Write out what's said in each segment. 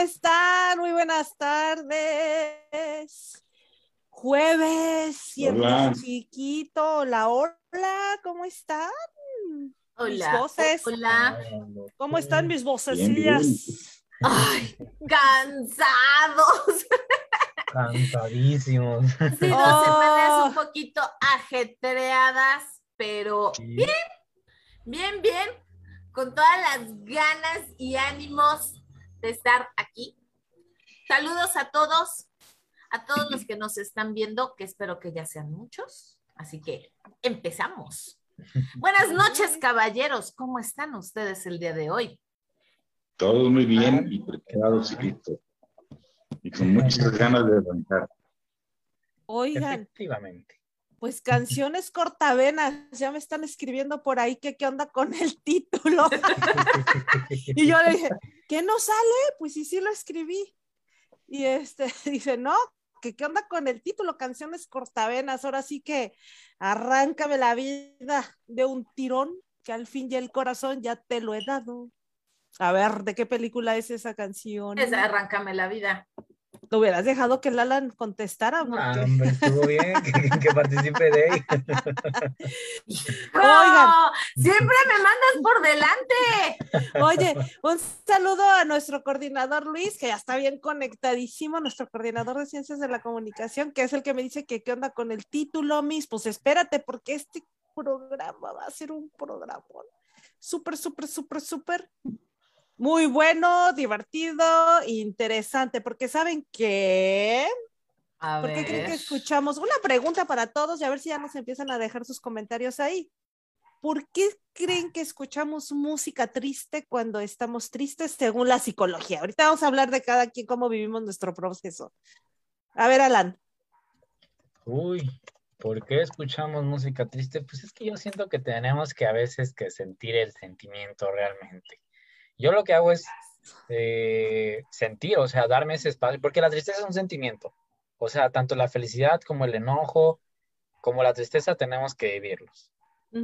están? Muy buenas tardes. Jueves, siempre Hola. chiquito. Hola, hola, ¿cómo están? Hola. Mis voces. Hola. ¿Cómo están mis Bien, vocecillas? bien. Ay, cansados. Cansadísimos. Sí, dos Oh. semanas un poquito ajetreadas, pero Sí. bien, bien, con todas las ganas y ánimos de estar aquí. Saludos a todos, a todos los que nos están viendo, que espero que ya sean muchos. Así que empezamos. Buenas noches, caballeros. ¿Cómo están ustedes el día de hoy? Todos muy bien y preparados y listos. Y con muchas ganas de arrancar. Oigan, Efectivamente. pues canciones cortavenas, ya me están escribiendo por ahí que qué onda con el título. Y yo le dije, ¿qué no sale? Pues sí, sí lo escribí. Y este dice, no, que qué onda con el título, canciones cortavenas. Ahora sí que arráncame la vida de un tirón, que al fin ya el corazón ya te lo he dado. A ver, ¿de qué película es esa canción? Es Arráncame la vida. Lo hubieras dejado que Lalan contestara, porque- Ah, hombre, estuvo bien que, que participe de ahí. Oigan. ¡No! Siempre me mandas por delante. Oye, un saludo a nuestro coordinador Luis, que ya está bien conectadísimo, nuestro coordinador de ciencias de la comunicación, que es el que me dice que qué onda con el título, Miss. Pues espérate, porque este programa va a ser un programa súper, súper, súper, súper muy bueno, divertido, interesante, porque saben que A ¿Por qué creen que escuchamos? Una pregunta para todos y a ver si ya nos empiezan a dejar sus comentarios ahí. ¿Por qué creen que escuchamos música triste cuando estamos tristes según la psicología? Ahorita vamos a hablar de cada quien, cómo vivimos nuestro proceso. A ver, Alan. Uy, ¿por qué escuchamos música triste? Pues es que yo siento que tenemos que a veces que sentir el sentimiento realmente. Yo lo que hago es eh, sentir, o sea, darme ese espacio, porque la tristeza es un sentimiento. O sea, tanto la felicidad como el enojo, como la tristeza tenemos que vivirlos.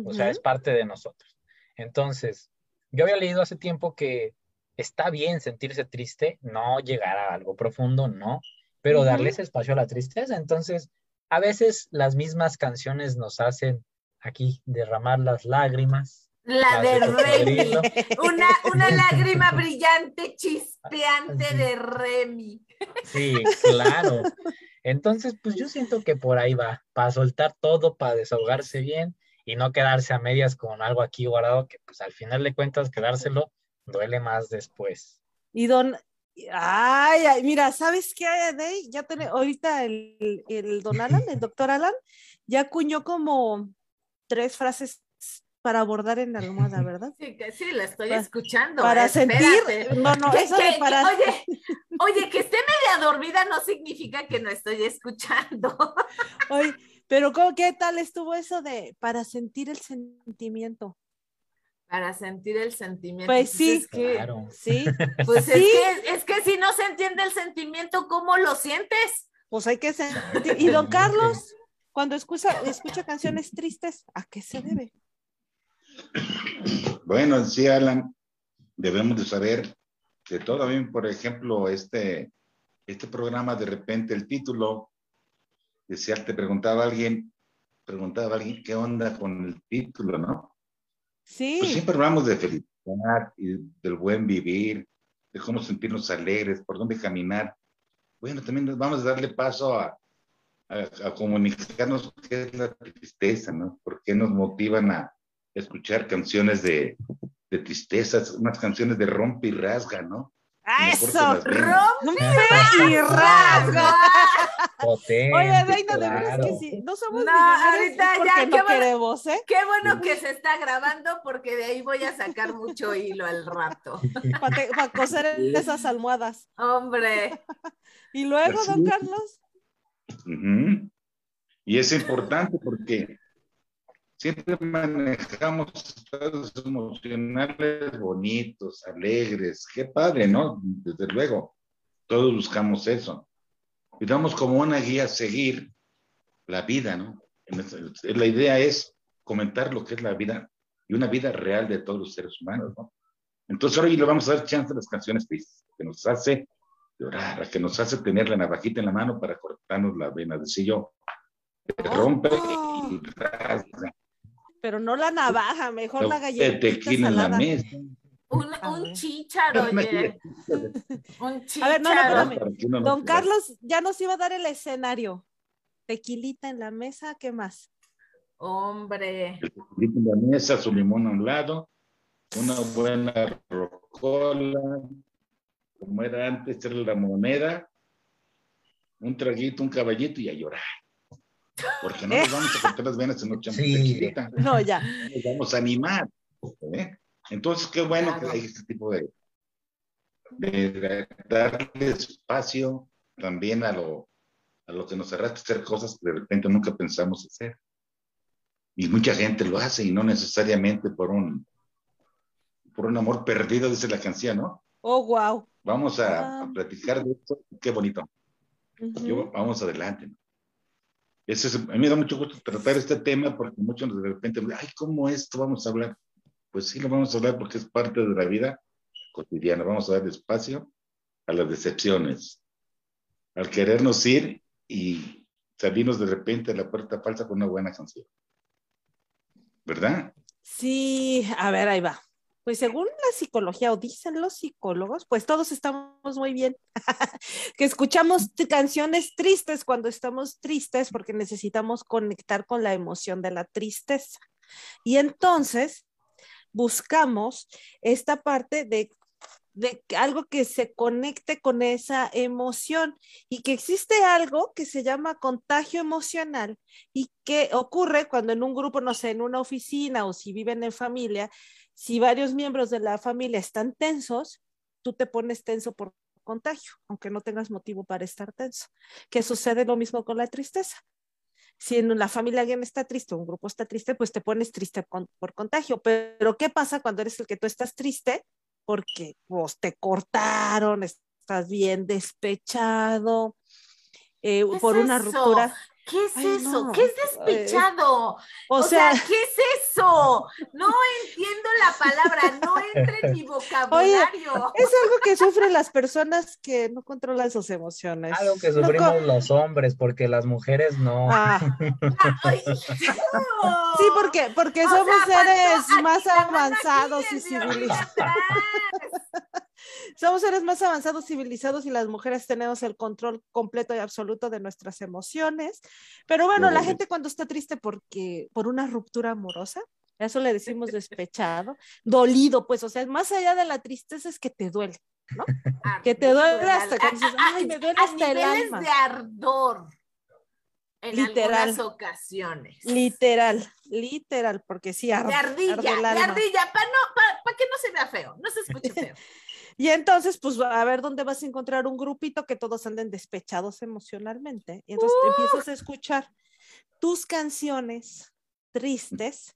O sea, es parte de nosotros. Entonces, yo había leído hace tiempo que está bien sentirse triste, no llegar a algo profundo, no, pero Ujú. darle ese espacio a la tristeza. Entonces, a veces las mismas canciones nos hacen aquí derramar las lágrimas. La de Remy. Una, una lágrima brillante, chispeante de Remy. Sí, claro. Entonces, pues yo siento que por ahí va, para soltar todo, para desahogarse bien y no quedarse a medias con algo aquí guardado que pues al final de cuentas quedárselo duele más después. Y don, ay, ay, mira, ¿sabes qué, Adey? Ya tiene, ahorita el, el don Alan, el doctor Alan, ya acuñó como tres frases para abordar en la almohada, ¿verdad? Sí, que sí, la estoy escuchando. Para eh, sentir, no, no, eso que- de para, Oye, oye, que esté media dormida no significa que no estoy escuchando. Oye, pero ¿cómo, ¿qué tal estuvo eso de para sentir el sentimiento? Para sentir el sentimiento. Pues sí. es que, Claro. Sí, pues Sí. es, que, es que si no se entiende el sentimiento, ¿cómo lo sientes? pues hay que sentir. Y don Carlos, cuando escucha, escucha canciones tristes, ¿a qué se debe? Bueno, sí, Alan, debemos de saber que todavía, por ejemplo, este, este programa, de repente el título, decía, te preguntaba alguien, preguntaba a alguien qué onda con el título, ¿no? Pues Sí, siempre hablamos de felicidad y del buen vivir, de cómo sentirnos alegres, por dónde caminar. Bueno, también vamos a darle paso a, a, a comunicarnos qué es la tristeza, ¿no? ¿Por qué nos motivan a escuchar canciones de, de tristezas, unas canciones de rompe y rasga, ¿no? ¡Ah, eso, rompe y rasga. Potente, Oye, Reina, de verdad claro. que sí, no somos No, ahorita porque ya, no qué bueno. queremos, ¿eh? Qué bueno que se está grabando porque de ahí voy a sacar mucho hilo al rato. Para coser esas almohadas. Hombre, Y luego, Así don es. Carlos. Y es importante porque siempre manejamos estados emocionales bonitos, alegres, qué padre, ¿no? Desde luego, todos buscamos eso. Y damos como una guía a seguir la vida, ¿no? La idea es comentar lo que es la vida y una vida real de todos los seres humanos, ¿no? Entonces ahora le vamos a dar chance a las canciones tristes, que nos hace llorar, que nos hace tener la navajita en la mano para cortarnos la vena. Decía yo, rompe y Pero no la navaja, mejor la galleta. Tequila en la mesa. Un, un chícharo, oye. Un chícharo. A ver, no, no, espérame. Don Carlos ya nos iba a dar el escenario. Tequilita en la mesa, ¿qué más? Hombre. Tequilita en la mesa, su limón a un lado, una buena rocola, como era antes, era la moneda, un traguito, un caballito y a llorar. Porque no nos vamos a cortar las venas en noche sí. No, ya. Nos vamos a animar. ¿eh? Entonces, qué bueno que hay este tipo de, de, darle espacio también a lo, a lo que nos arrastra hacer cosas que de repente nunca pensamos hacer. Y mucha gente lo hace y no necesariamente por un, por un amor perdido, dice la canción, ¿no? Oh, wow. Vamos a, ah. platicar de esto. Qué bonito. Yo, vamos adelante. A mí me da mucho gusto tratar este tema porque muchos de repente, ay, ¿cómo esto vamos a hablar? Pues sí, lo vamos a hablar porque es parte de la vida cotidiana. Vamos a dar espacio a las decepciones, al querernos ir y salirnos de repente a la puerta falsa con una buena canción. ¿Verdad? Sí, a ver, ahí va. Pues según la psicología o dicen los psicólogos, pues todos estamos muy bien. que escuchamos canciones tristes cuando estamos tristes porque necesitamos conectar con la emoción de la tristeza. Y entonces buscamos esta parte de de algo que se conecte con esa emoción y que existe algo que se llama contagio emocional y que ocurre cuando en un grupo, no sé, en una oficina o si viven en familia, si varios miembros de la familia están tensos, tú te pones tenso por contagio, aunque no tengas motivo para estar tenso. Que sucede lo mismo con la tristeza. Si en la familia alguien está triste, un grupo está triste, pues te pones triste por contagio. Pero ¿qué pasa cuando eres el que tú estás triste? Porque pues, te cortaron, estás bien despechado, eh, por una ruptura. ¿Qué es eso? ¿Qué es despechado? o, sea, ¿qué es eso? No entiendo la palabra, no entra en mi vocabulario. es algo que sufren las personas que no controlan sus emociones. Algo que sufrimos los hombres, porque las mujeres no. Ah. sí, porque, porque somos seres más avanzados y civilizados. Somos seres más avanzados, civilizados y las mujeres tenemos el control completo y absoluto de nuestras emociones. Pero bueno, la gente cuando está triste porque por una ruptura amorosa, eso le decimos despechado, dolido, pues, o sea, más allá de la tristeza es que te duele, ¿no? que te duele hasta que dices, ay, me duele hasta el alma. de ardor. En literal, algunas ocasiones. Literal, literal, porque sí arde. De ardilla, de ardilla, para no, que no se vea feo, no se escuche feo. Y entonces, pues a ver dónde vas a encontrar un grupito que todos anden despechados emocionalmente. Y entonces empiezas a escuchar tus canciones tristes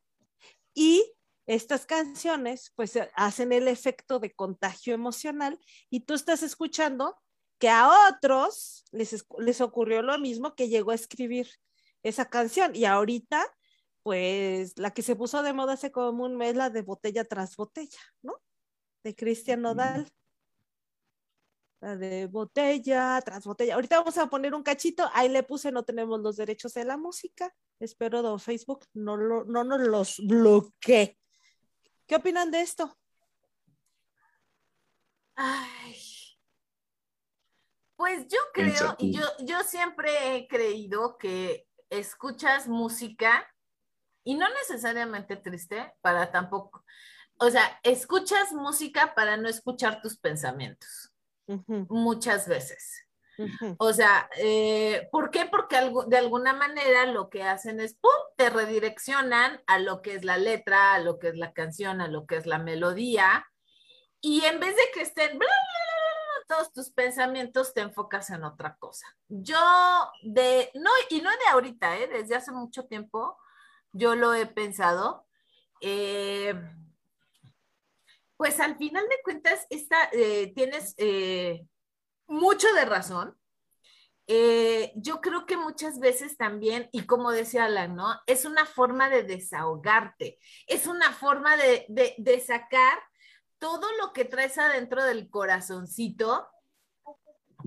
y estas canciones pues hacen el efecto de contagio emocional y tú estás escuchando que a otros les, les ocurrió lo mismo que llegó a escribir esa canción y ahorita pues la que se puso de moda hace como un mes, la de botella tras botella, ¿no? De Cristian Nodal. La de botella tras botella. Ahorita vamos a poner un cachito. Ahí le puse, no tenemos los derechos de la música. Espero don Facebook no, lo, no nos los bloquee. ¿Qué opinan de esto? Ay. Pues yo creo, y yo, yo siempre he creído que escuchas música y no necesariamente triste para tampoco, o sea, escuchas música para no escuchar tus pensamientos, muchas veces. O sea, eh, ¿por qué? Porque de alguna manera lo que hacen es, ¡pum!, te redireccionan a lo que es la letra, a lo que es la canción, a lo que es la melodía, y en vez de que estén todos tus pensamientos, te enfocas en otra cosa. Yo de, no, y no de ahorita, ¿eh? desde hace mucho tiempo, yo lo he pensado. Eh, pues al final de cuentas eh, tienes eh, mucho de razón. Eh, yo creo que muchas veces también, y como decía Alan, ¿no? Es una forma de desahogarte, es una forma de, sacar todo lo que traes adentro del corazoncito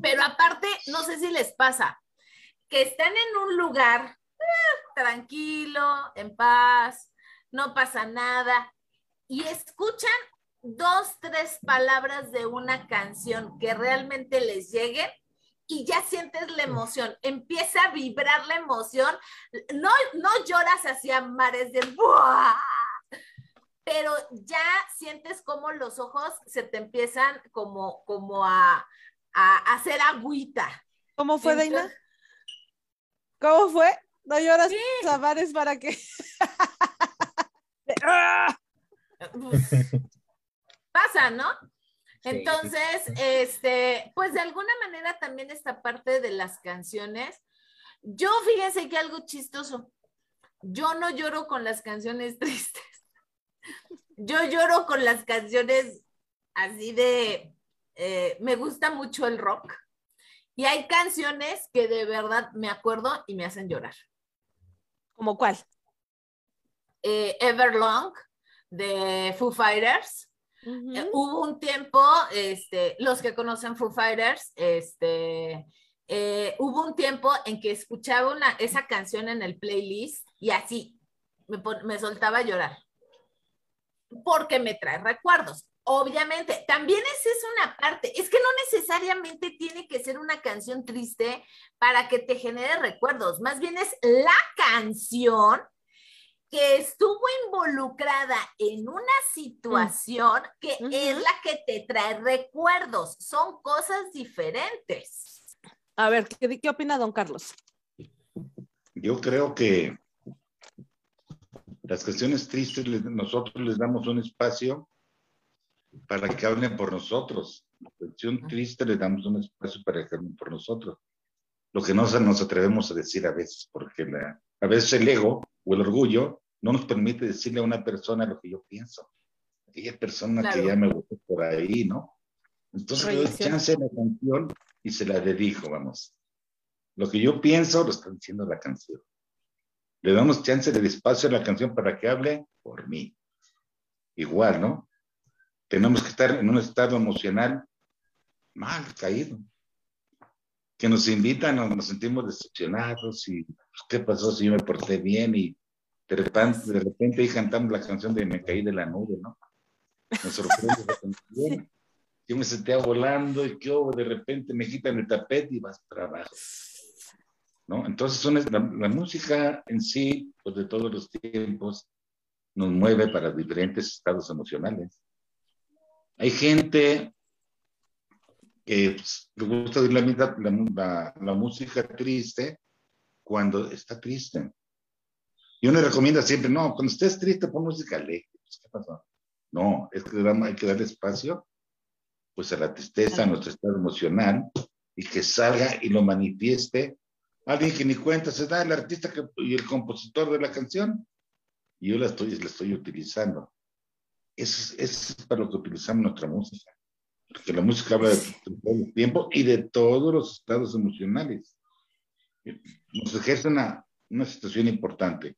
Pero aparte, no sé si les pasa, que están en un lugar tranquilo, en paz, no pasa nada, y escuchan dos, tres palabras de una canción que realmente les lleguen y ya sientes la emoción, empieza a vibrar la emoción, no, no lloras hacia mares de ¡buah! pero ya sientes como los ojos se te empiezan como, como a, a hacer agüita. ¿Cómo fue, Daina? ¿Cómo fue? No lloras a mares para que... Pasa, ¿no? Entonces, este, pues de alguna manera también esta parte de las canciones, yo fíjense que algo chistoso, yo no lloro con las canciones tristes, yo lloro con las canciones así de, eh, me gusta mucho el rock y hay canciones que de verdad me acuerdo y me hacen llorar. ¿Como cuál? Eh, Everlong de Foo Fighters. Eh, hubo un tiempo, este, los que conocen Foo Fighters, este, eh, hubo un tiempo en que escuchaba una, esa canción en el playlist y así me, me soltaba a llorar. Porque me trae recuerdos. Obviamente, también esa es una parte. Es que no necesariamente tiene que ser una canción triste para que te genere recuerdos. Más bien es la canción que estuvo involucrada en una situación que es la que te trae recuerdos. Son cosas diferentes. A ver, ¿qué, qué opina don Carlos? Yo creo que las canciones tristes nosotros les damos un espacio para que hablen por nosotros. La canción triste les damos un espacio para que hablen por nosotros. Lo que no nos atrevemos a decir a veces, porque la, a veces el ego o el orgullo no nos permite decirle a una persona lo que yo pienso. Aquella persona que ya me gustó por ahí, ¿no? Entonces le doy chance a la canción y se la dedico, vamos. Lo que yo pienso lo está diciendo la canción. Le damos chance de espacio a la canción para que hable por mí. Igual, ¿no? Tenemos que estar en un estado emocional mal caído. Que nos invitan, nos, nos sentimos decepcionados y pues, qué pasó si yo me porté bien y de repente, de repente ahí cantamos la canción de Me caí de la nube, ¿no? Me sorprende la canción. Yo me sentía volando y que de repente me quitan el tapete y vas para abajo. ¿No? Entonces la, la, música en sí, pues de todos los tiempos, nos mueve para diferentes estados emocionales. Hay gente que pues, le gusta oír la, la, la música triste cuando está triste y uno recomienda siempre, no, cuando estés triste, pon música alegre. Pues, ¿Qué pasó? No, es que hay que darle espacio pues a la tristeza, a nuestro estado emocional, y que salga y lo manifieste alguien que ni cuenta se da, el artista que, y el compositor de la canción, y yo la estoy, la estoy utilizando. Eso es, es para lo que utilizamos nuestra música, porque la música habla de, todo el tiempo y de todos los estados emocionales. Nos ejerce una, una situación importante.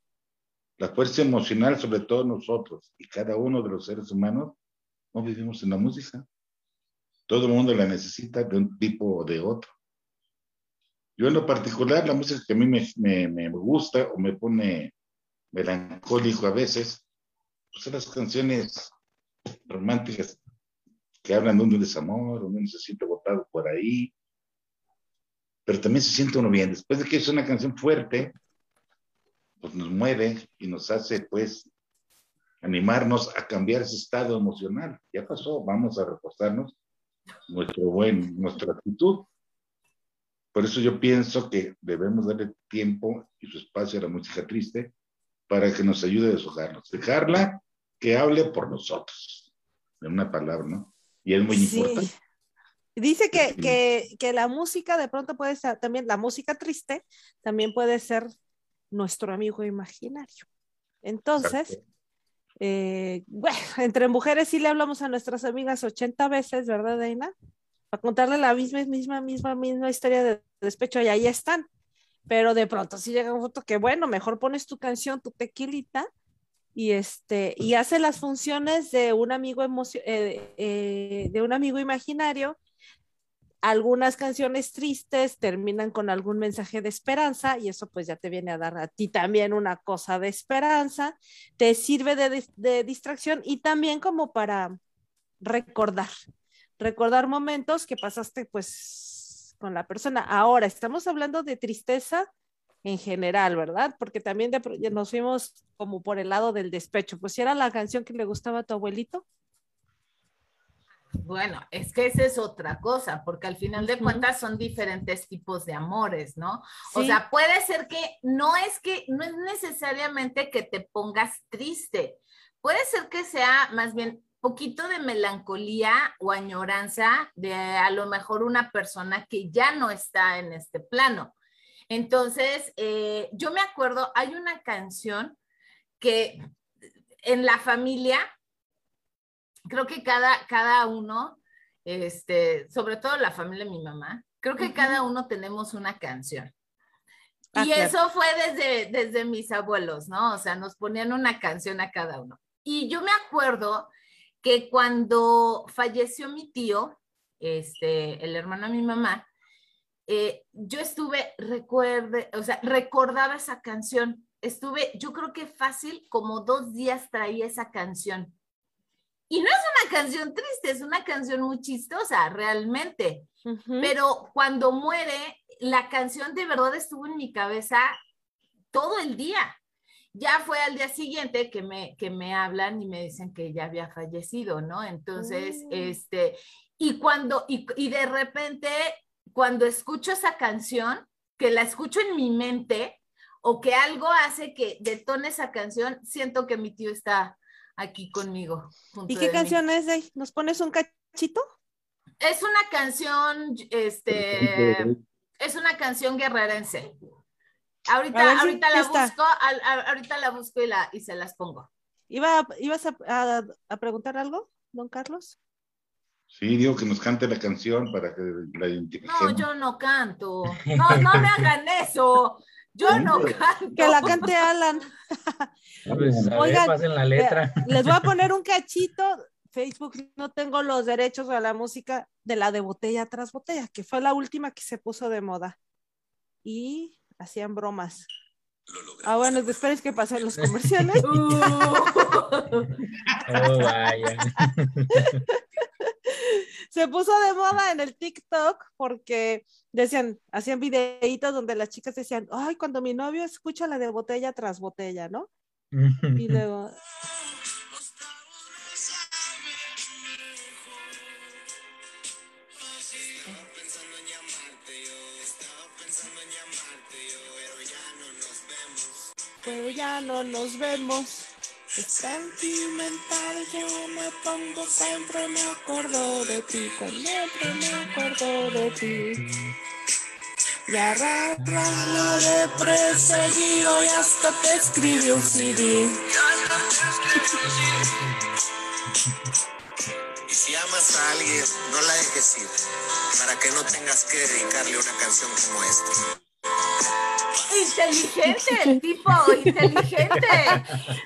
La fuerza emocional, sobre todo nosotros y cada uno de los seres humanos, no vivimos en la música. Todo el mundo la necesita de un tipo o de otro. Yo en lo particular, la música que a mí me, me, me gusta o me pone melancólico a veces, pues son las canciones románticas que hablan de un desamor, uno se siente botado por ahí, pero también se siente uno bien. Después de que es una canción fuerte, pues nos mueve y nos hace pues animarnos a cambiar ese estado emocional. Ya pasó, vamos a reforzarnos nuestro buen, nuestra actitud. Por eso yo pienso que debemos darle tiempo y su espacio a la música triste para que nos ayude a deshojarnos. Dejarla que hable por nosotros, en una palabra, ¿no? Y es muy importante. Dice que, que, que, la música de pronto puede ser también, la música triste también puede ser nuestro amigo imaginario. Entonces, eh, bueno, entre mujeres sí le hablamos a nuestras amigas 80 veces, ¿verdad, Deina? Para contarle la misma, misma, misma, misma historia de despecho y ahí están. Pero de pronto sí llega un foto que, bueno, mejor pones tu canción, tu tequilita, y este, y hace las funciones de un amigo eh, eh, de un amigo imaginario algunas canciones tristes terminan con algún mensaje de esperanza y eso pues ya te viene a dar a ti también una cosa de esperanza, te sirve de, de distracción y también como para recordar, recordar momentos que pasaste pues con la persona. Ahora, estamos hablando de tristeza en general, ¿verdad? Porque también nos fuimos como por el lado del despecho. Pues si era la canción que le gustaba a tu abuelito. Bueno, es que esa es otra cosa, porque al final de cuentas son diferentes tipos de amores, ¿no? O sea, puede ser que no es que, no es necesariamente que te pongas triste, puede ser que sea más bien poquito de melancolía o añoranza de a lo mejor una persona que ya no está en este plano. Entonces, eh, yo me acuerdo, hay una canción que en la familia creo que cada, cada uno, este, sobre todo la familia de mi mamá, creo que cada uno tenemos una canción. Ah, y eso fue desde, desde mis abuelos, ¿no? O sea, nos ponían una canción a cada uno. Y yo me acuerdo que cuando falleció mi tío, este, el hermano de mi mamá, eh, yo estuve, recuerde, o sea, recordaba esa canción. Estuve, yo creo que fácil, como dos días traía esa canción. Y no es una canción triste, es una canción muy chistosa, realmente. Pero cuando muere, la canción de verdad estuvo en mi cabeza todo el día. Ya fue al día siguiente que me, que me hablan y me dicen que ya había fallecido, ¿no? Entonces, mm. este, y cuando, y, y de repente, cuando escucho esa canción, que la escucho en mi mente, o que algo hace que detone esa canción, siento que mi tío está aquí conmigo. ¿Y qué canción es, de? ¿Nos pones un cachito? Es una canción, este, es una canción guerrerense. Ahorita, ahorita la busco, ahorita la busco y, la, y se las pongo. ¿Iba, ¿Ibas a, a, preguntar algo, don Carlos? Sí, digo que nos cante la canción para que la identifiquemos. No, yo no canto. No, no me hagan eso. Yo no canto. Que la cante Alan. Pues, Oigan, la letra. Les voy a poner un cachito. Facebook no tengo los derechos a la música de la de botella tras botella, que fue la última que se puso de moda. Y hacían bromas. Ah, bueno, esperen que pasen los comerciales. oh, vaya. Se puso de moda en el TikTok porque decían, hacían videitos donde las chicas decían, ay, cuando mi novio escucha la de botella tras botella, ¿no? y luego... Pero ya no nos vemos. Sentimental, yo me pongo, siempre me acuerdo de ti, siempre me acuerdo de ti. Y arrastra lo de perseguido y hasta te escribe un CD. Y si amas a alguien, no la dejes ir, para que no tengas que dedicarle una canción como esta. Inteligente, el tipo, inteligente.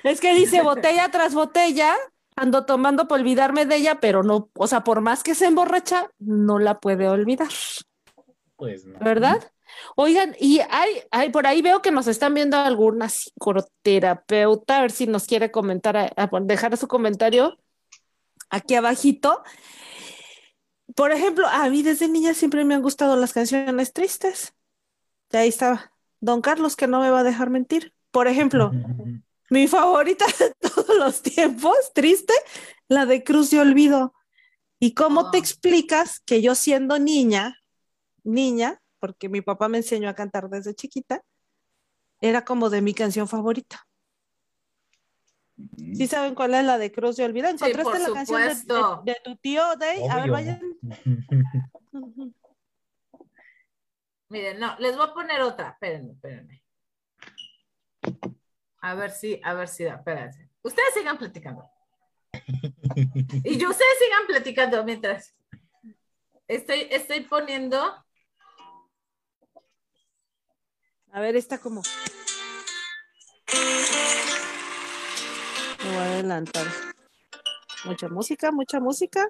Es que dice botella tras botella, ando tomando por olvidarme de ella, pero no, o sea, por más que se emborracha, no la puede olvidar. Pues no. ¿Verdad? Oigan, y hay, hay, por ahí veo que nos están viendo alguna psicoterapeuta, a ver si nos quiere comentar, dejar su comentario aquí abajito. Por ejemplo, a mí desde niña siempre me han gustado las canciones tristes. De ahí estaba. Don Carlos, que no me va a dejar mentir. Por ejemplo, mi favorita de todos los tiempos, triste, la de Cruz de Olvido. ¿Y cómo te ah. explicas que yo siendo niña, niña, porque mi papá me enseñó a cantar desde chiquita, era como de mi canción favorita? ¿Sí saben cuál es la de Cruz de Olvido? ¿Encontraste la canción de, tu tío, Day? A ver, vayan. Miren, no, les voy a poner otra. Espérenme, espérenme. A ver si, a ver si da, espérense. Ustedes sigan platicando. Y yo, ustedes sigan platicando mientras estoy, estoy poniendo. A ver, está como. Me voy a adelantar. Mucha música, mucha música.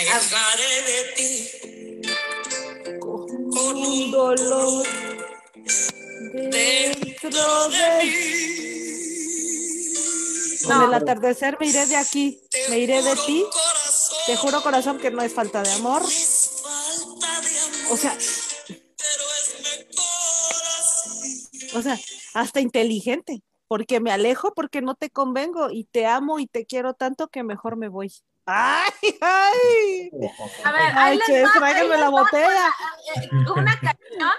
Alejaré de ti con un dolor dentro de mí. Con el atardecer me iré de aquí, me iré de ti. Te juro, corazón, que no es falta de amor. O sea, o sea, hasta inteligente, porque me alejo porque no te convengo y te amo y te quiero tanto que mejor me voy. ¡Ay, ay! A ver, ahí Ay, les che, va, tráiganme ahí la botella. Una, eh, una canción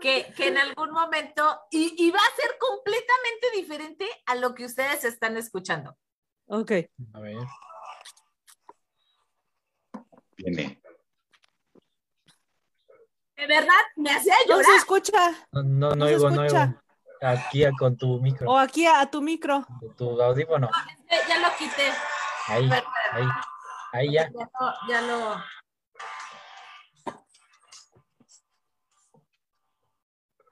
que, que en algún momento, y, y va a ser completamente diferente a lo que ustedes están escuchando. Ok. A ver. Viene. De verdad, me hacía No se llorar. escucha. No, no, no No se oigo, no oigo. Aquí a- con tu micro, O aquí a, a tu micro. tu audífono. Ya lo quité. Ahí, ahí, ahí ya. Ya lo, ya lo-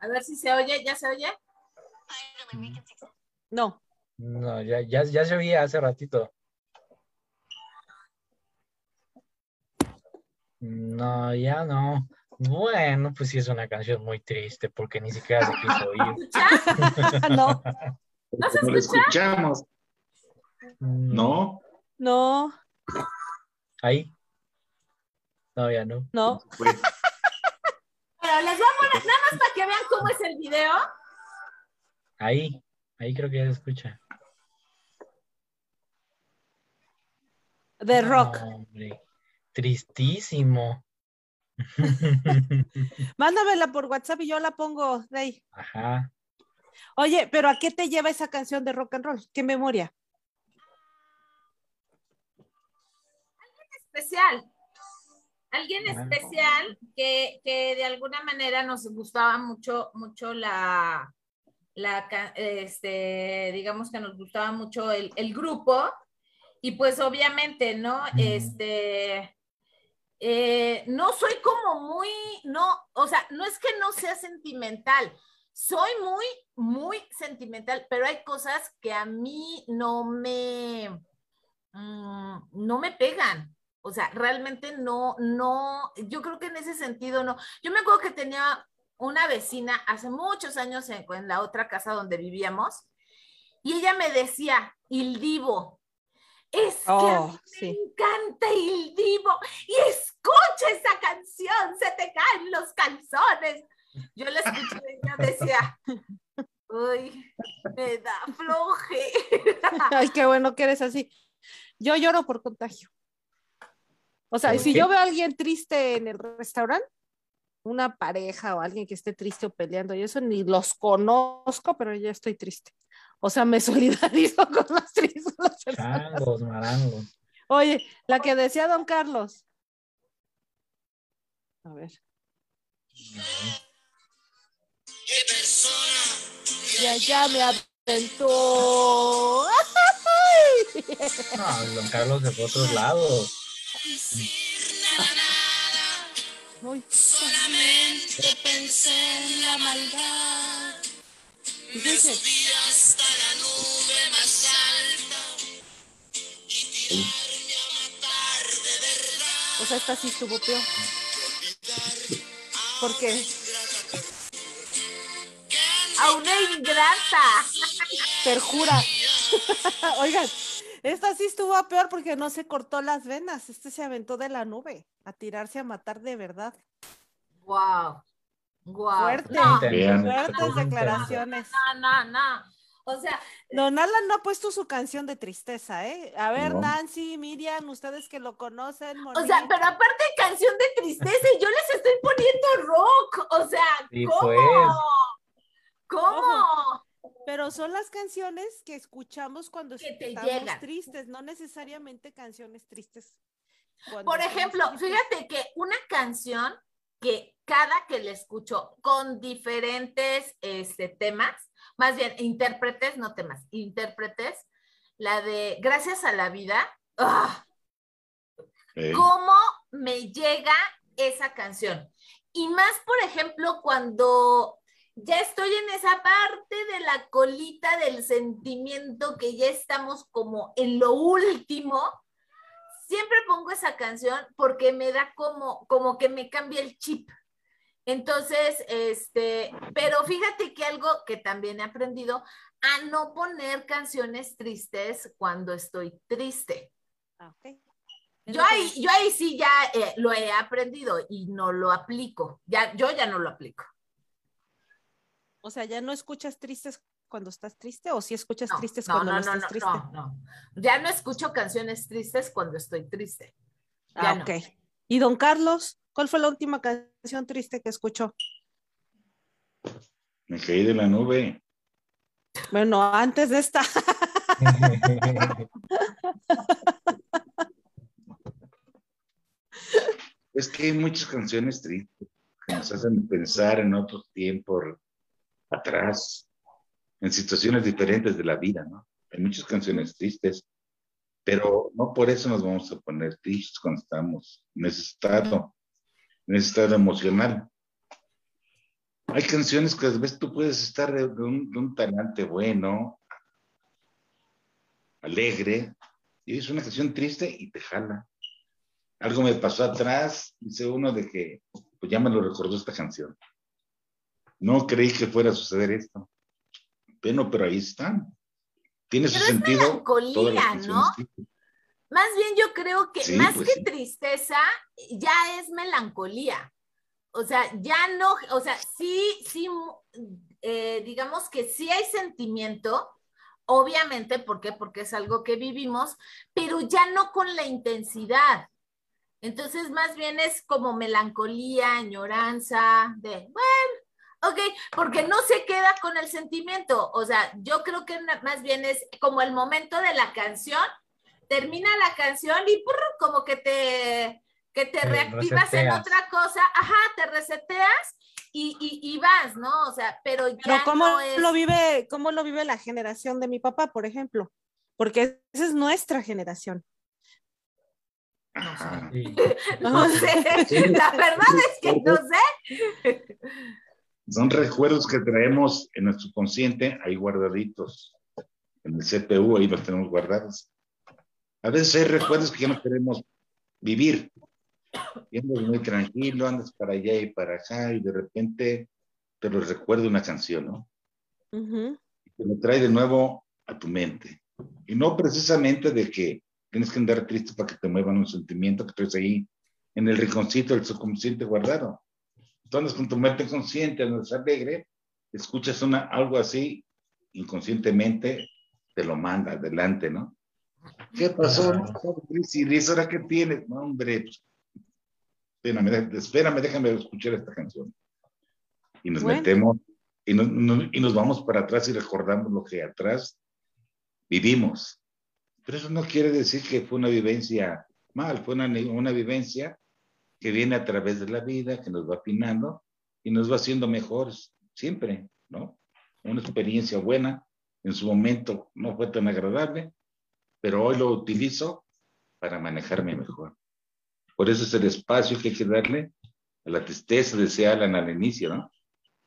A ver si se oye, ¿ya se oye? No. No, ya, ya, ya se oía hace ratito. No, ya no. Bueno, pues sí es una canción muy triste porque ni siquiera se quiso oír. No, ¿No se No escucha? escuchamos, Mm, ¿no? No, Ahí. No, ya no. no. Pero les voy a poner, nada más para que vean cómo es el video. Ahí. Ahí creo que ya se escucha. De rock. No, hombre. Tristísimo. Mándamela por WhatsApp y yo la pongo de ahí. Ajá. Oye, pero ¿a qué te lleva esa canción de rock and roll? ¿Qué memoria? Especial. Alguien especial que, que de alguna manera nos gustaba mucho, mucho la, la, este, digamos que nos gustaba mucho el, el grupo. Y pues obviamente, ¿no? Este, eh, no soy como muy, no, o sea, no es que no sea sentimental, soy muy, muy sentimental, pero hay cosas que a mí no me, mm, no me pegan. O sea, realmente no, no, yo creo que en ese sentido no. Yo me acuerdo que tenía una vecina hace muchos años en, en la otra casa donde vivíamos y ella me decía, Il Divo, es que a Oh, me encanta Il Divo y escucha esa canción, se te caen los calzones. Yo la escuché y yo decía, uy, me da floje. Ay, qué bueno que eres así. Yo lloro por contagio. O sea, ¿Por si qué? yo veo a alguien triste en el restaurante, una pareja o alguien que esté triste o peleando, y eso ni los conozco, pero ya estoy triste. O sea, me solidarizo con las tristes personas. Changos, marangos. Oye, la que decía don Carlos. A ver. ¿Qué persona Ya, ya me aventó. No, don Carlos de otros lados. Uy, solamente pensé en la maldad? ¿qué Me subí hasta la nube más alta y tirarme a matar de verdad. O sea, esta sí estuvo peor. ¿Por qué? A una ingrata. Perjura. Oigan, esta sí estuvo peor porque no se cortó las venas. Este se aventó de la nube a tirarse a matar de verdad. Wow. Wow. Fuerte. No. Fuertes declaraciones. no, no, no. O sea, Don Alan no ha puesto su canción de tristeza, ¿eh? A ver, No. Nancy, Miriam, ustedes que lo conocen. o sea, pero aparte canción de tristeza, yo les estoy poniendo rock. O sea, Sí, ¿cómo? pues. ¿Cómo? Pero son las canciones que escuchamos cuando Que te estamos llegan. tristes, no necesariamente canciones tristes. Por ejemplo, tristes. fíjate que una canción que cada que la escucho con diferentes este, temas, más bien intérpretes, no temas, intérpretes, la de Gracias a la vida, ¡ah! ¿cómo me llega esa canción? Y más, por ejemplo, cuando ya estoy en esa parte de la colita del sentimiento que ya estamos como en lo último, siempre pongo esa canción porque me da como, como que me cambia el chip. Entonces, este, pero fíjate que algo que también he aprendido a no poner canciones tristes cuando estoy triste. Ah, ok. Yo ahí, yo ahí sí ya eh, lo he aprendido y no lo aplico. Ya, yo ya no lo aplico. O sea, ¿ya no escuchas tristes cuando estás triste o si escuchas No, tristes no, cuando no, no, no, estás no, triste? no, no. Ya no escucho canciones tristes cuando estoy triste. Ya Ah, no. ok. ¿Y don Carlos? ¿Cuál fue la última canción triste que escuchó? Me caí de la nube. Bueno, antes de esta. Es que hay muchas canciones tristes que nos hacen pensar en otros tiempos atrás, en situaciones diferentes de la vida, ¿no? Hay muchas canciones tristes, pero no por eso nos vamos a poner tristes cuando estamos en ese estado, en ese estado emocional. Hay canciones que a veces tú puedes estar de, un, de un talante bueno, alegre, y es una canción triste y te jala algo me pasó atrás, dice uno de que, pues ya me lo recordó esta canción. No creí que fuera a suceder esto. Bueno, pero ahí están. Tiene su es sentido. melancolía, ¿no? Más bien yo creo que Sí, más pues que sí. tristeza, ya es melancolía. O sea, ya no, o sea, sí, sí, eh, digamos que sí hay sentimiento, obviamente, ¿por qué? Porque es algo que vivimos, pero ya no con la intensidad. Entonces, más bien es como melancolía, añoranza, de, bueno, ok, porque no se queda con el sentimiento. O sea, yo creo que más bien es como el momento de la canción, termina la canción y ¡prr! como que te, que te reactivas en otra cosa, ajá, te reseteas y, y, y vas, ¿no? O sea, pero ya Pero ¿cómo no es... lo vive, cómo lo vive la generación de mi papá, por ejemplo? Porque esa es nuestra generación. Ajá. Sí. No sé, la verdad es que no sé. Son recuerdos que traemos en nuestro consciente ahí guardaditos. En el CPU ahí los tenemos guardados. A veces hay recuerdos que ya no queremos vivir. Y andas muy tranquilo, andas para allá y para acá y de repente te lo recuerda una canción, ¿no? Ujú. te lo trae de nuevo a tu mente. Y no precisamente de que tienes que andar triste para que te muevan un sentimiento que traes ahí en el rinconcito del subconsciente guardado. Entonces, con tu mente consciente, andas alegre, escuchas una, algo así, inconscientemente te lo manda adelante, ¿no? ¿Qué pasó? No, y dices, ¿ahora qué tienes? No, hombre, pues, espérame, espérame, déjame escuchar esta canción. Y nos Bueno. metemos y nos, nos- y nos vamos para atrás y recordamos lo que atrás vivimos. Pero eso no quiere decir que fue una vivencia mal, fue una, una vivencia que viene a través de la vida, que nos va afinando y nos va haciendo mejores siempre, ¿no? Una experiencia buena, en su momento no fue tan agradable, pero hoy lo utilizo para manejarme mejor. Por eso es el espacio que hay que darle a la tristeza, decía Alan al inicio, ¿no?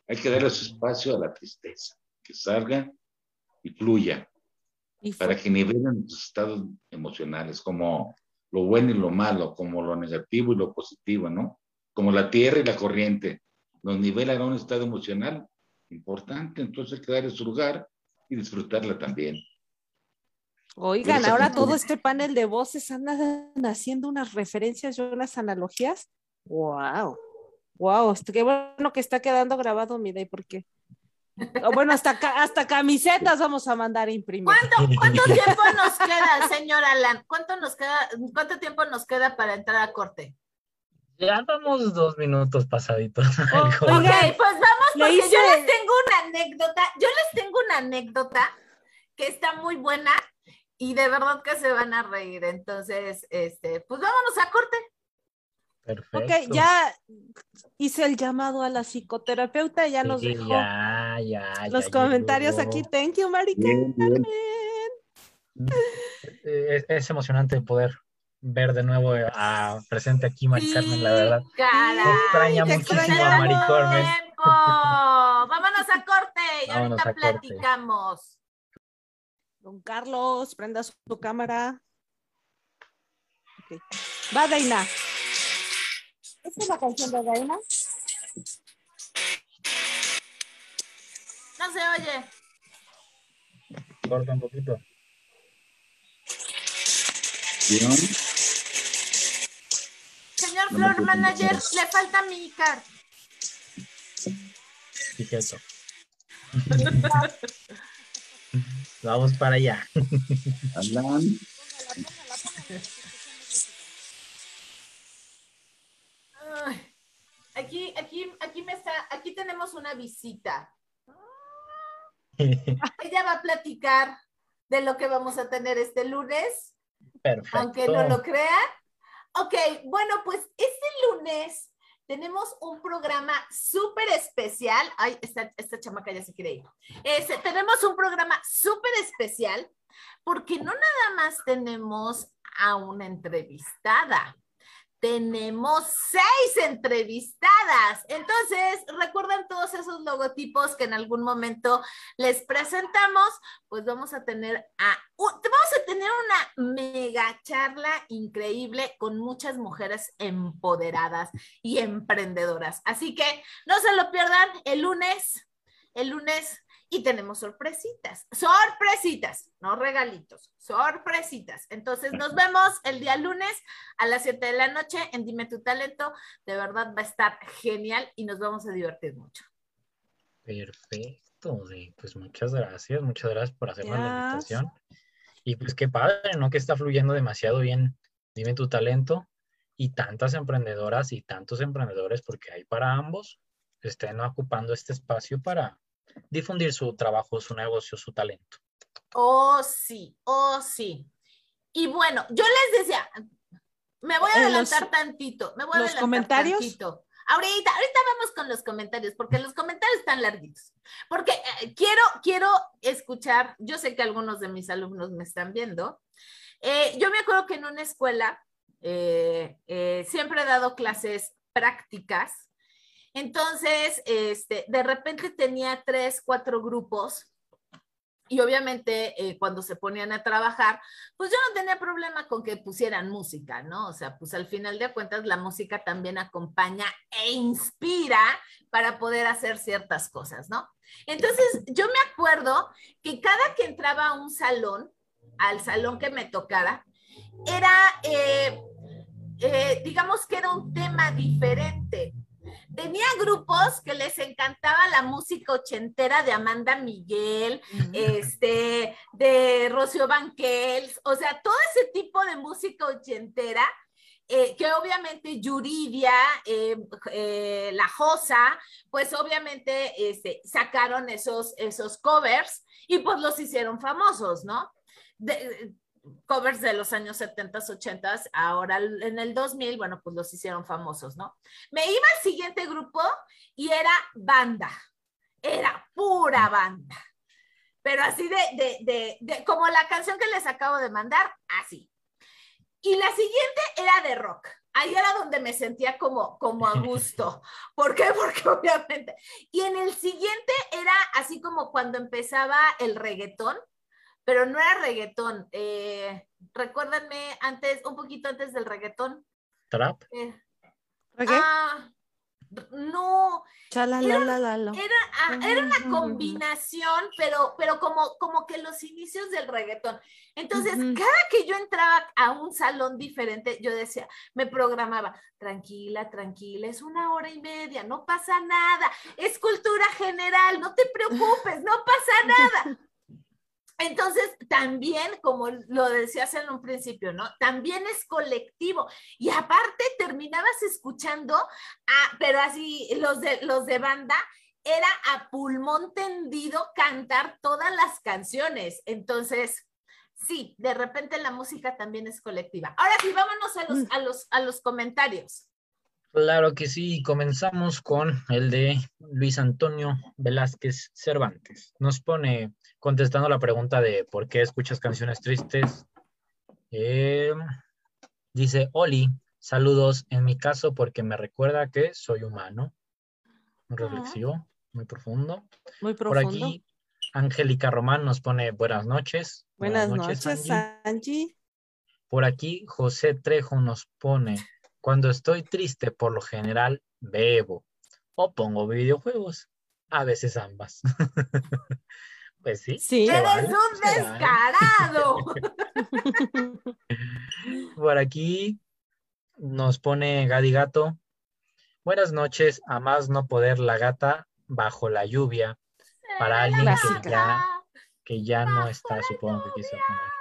Hay que darle su espacio a la tristeza, que salga y fluya, Y para que nivelen nuestros estados emocionales, como lo bueno y lo malo, como lo negativo y lo positivo, ¿no? Como la tierra y la corriente, nos nivelan a un estado emocional importante, entonces hay que darle su lugar y disfrutarla también. Oigan, ahora canción. todo este panel de voces andan haciendo unas referencias y unas analogías. Wow. Wow, qué bueno que está quedando grabado, mire, porque bueno, hasta hasta camisetas vamos a mandar a imprimir. ¿Cuánto, cuánto tiempo nos queda, señor Alan? ¿Cuánto nos queda, cuánto tiempo nos queda para entrar a corte? Ya vamos dos minutos pasaditos. Oh, Ok, pues vamos, porque hice- yo les tengo una anécdota, yo les tengo una anécdota que está muy buena y de verdad que se van a reír. Entonces, este, pues vámonos a corte. Perfecto. Ok, ya hice el llamado a la psicoterapeuta, ya nos Sí, dejó Ya, ya, los ya comentarios llegó. aquí. Thank you, Mari Bien, bien. Carmen. Es, es emocionante poder ver de nuevo a presente aquí Mari Carmen, la verdad. Sí, caray. extraña muchísimo a Mari Carmen. tiempo. Vámonos a corte y Vámonos ahorita corte. platicamos. Don Carlos, prenda su cámara. Va, Daina. ¿Esta es la canción de Daina? No se oye. Corta un poquito. ¿Vieron? Señor No Floor Manager, le falta mi card. Dije eso. Vamos para allá. Alan, Ay, Aquí, aquí, aquí me está, aquí tenemos una visita. Ella va a platicar de lo que vamos a tener este lunes, Perfecto. aunque no lo crean. Ok, bueno, pues este lunes tenemos un programa súper especial. Ay, esta, esta chamaca ya se quiere ir. Este, tenemos un programa súper especial porque no nada más tenemos a una entrevistada, tenemos seis entrevistadas. Entonces, recuerdan todos esos logotipos que en algún momento les presentamos, pues vamos a tener a vamos a tener una mega charla increíble con muchas mujeres empoderadas y emprendedoras. Así que no se lo pierdan el lunes, el lunes y tenemos sorpresitas, sorpresitas, no regalitos, sorpresitas. Entonces nos vemos el día lunes a las 7 de la noche en Dime tu talento. De verdad va a estar genial y nos vamos a divertir mucho. Perfecto, sí, pues muchas gracias, muchas gracias por hacernos la Gracias. invitación. Y pues qué padre, ¿no? Que está fluyendo demasiado bien. Dime tu talento y tantas emprendedoras y tantos emprendedores, porque hay para ambos, estén ocupando este espacio para difundir su trabajo, su negocio, su talento. Oh, sí, oh, sí. Y bueno, yo les decía, me voy a Eh, adelantar los- tantito, me voy a los adelantar comentarios. tantito. Ahorita, ahorita vamos con los comentarios, porque los comentarios están larguitos. Porque eh, quiero, quiero escuchar, yo sé que algunos de mis alumnos me están viendo. Eh, yo me acuerdo que en una escuela eh, eh, siempre he dado clases prácticas. Entonces, este, de repente tenía tres, cuatro grupos y obviamente eh, cuando se ponían a trabajar, pues yo no tenía problema con que pusieran música, ¿no? O sea, pues al final de cuentas la música también acompaña e inspira para poder hacer ciertas cosas, ¿no? Entonces, yo me acuerdo que cada que entraba a un salón, al salón que me tocara, era, eh, eh, digamos que era un tema diferente. Tenía grupos que les encantaba la música ochentera de Amanda Miguel, este, de Rocío Banquels, o sea, todo ese tipo de música ochentera, eh, que obviamente Yuridia, eh, eh, La Josa, pues obviamente este, sacaron esos, esos covers y pues los hicieron famosos, ¿no? De- covers de los años 70, 80, ahora en el 2000, bueno, pues los hicieron famosos, ¿no? Me iba al siguiente grupo y era banda, era pura banda, pero así de, de, de, de, como la canción que les acabo de mandar, así. Y la siguiente era de rock. Ahí era donde me sentía como, como a gusto. ¿Por qué? Porque obviamente. Y en el siguiente era así como cuando empezaba el reggaetón, pero no era reggaetón. Eh, recuérdenme antes, un poquito antes del reggaetón. Trap. Eh, ah, no, era, ah, era una combinación, pero, pero como, como que los inicios del reggaetón. Entonces, cada que yo entraba a un salón diferente, yo decía, me programaba, tranquila, tranquila, es una hora y media, no pasa nada, es cultura general, no te preocupes, no pasa nada. Entonces, también, como lo decías en un principio, ¿no? También es colectivo. Y aparte, terminabas escuchando, a, pero así, los de, los de banda, era a pulmón tendido cantar todas las canciones. Entonces, sí, de repente la música también es colectiva. Ahora sí, vámonos a los, a los, a los comentarios. Claro que sí, comenzamos con el de Luis Antonio Velázquez Cervantes. Nos pone contestando la pregunta de por qué escuchas canciones tristes. Eh, dice, Oli, saludos en mi caso porque me recuerda que soy humano. Muy reflexivo, muy profundo. Muy Por profundo. aquí, Angélica Román nos pone buenas noches. Buenas noches, Angie. Angie. Por aquí José Trejo nos pone, cuando estoy triste por lo general bebo o pongo videojuegos, a veces ambas. pues sí. ¡Eres vale, un vale. descarado! Por aquí nos pone Gadi Gato. Buenas noches, a más no poder la gata bajo la lluvia. Para alguien que ya, que ya no está, supongo que quiso poner.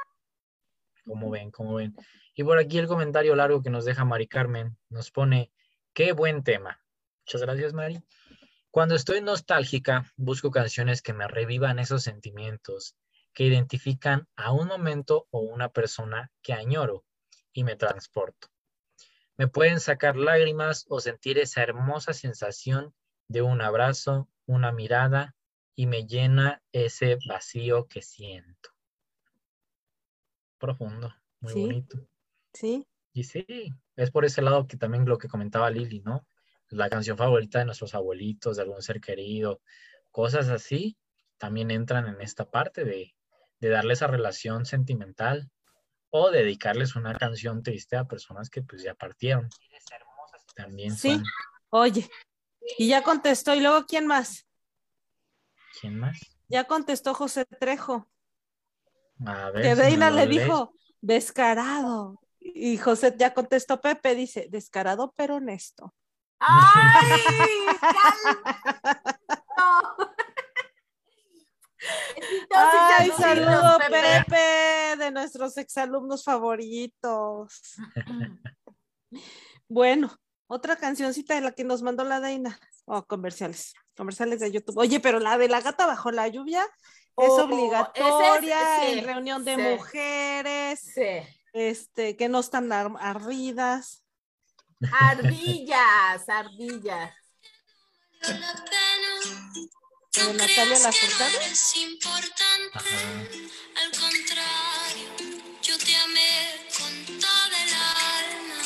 Como ven, como ven. Y por aquí el comentario largo que nos deja Mari Carmen nos pone, qué buen tema. Muchas gracias, Mari. Cuando estoy nostálgica, busco canciones que me revivan esos sentimientos, que identifican a un momento o una persona que añoro y me transporto. Me pueden sacar lágrimas o sentir esa hermosa sensación de un abrazo, una mirada y me llena ese vacío que siento. Profundo, muy Sí. bonito. Sí. Y sí, es por ese lado que también lo que comentaba Lili, ¿no? La canción favorita de nuestros abuelitos, de algún ser querido, cosas así, también entran en esta parte de, de darle esa relación sentimental o dedicarles una canción triste a personas que pues ya partieron. También Sí. son- Oye. Y ya contestó. ¿Y luego quién más? ¿Quién más? Ya contestó José Trejo. A ver. Que si Reina le lees. dijo, descarado. Y José ya contestó Pepe, dice, descarado pero honesto. ¡Ay! Ay, saludo Pepe. Pepe, de nuestros exalumnos favoritos. Bueno, otra cancioncita de la que nos mandó la Deina. Oh, comerciales, comerciales de YouTube. Oye, pero la de la gata bajo la lluvia es obligatoria es- sí, en reunión de sí. mujeres, Sí. este, que no están ar- ardidas. Ardillas, ardillas. ¿De No Natalia Lafourcade? Al contrario, yo te amé con toda el alma.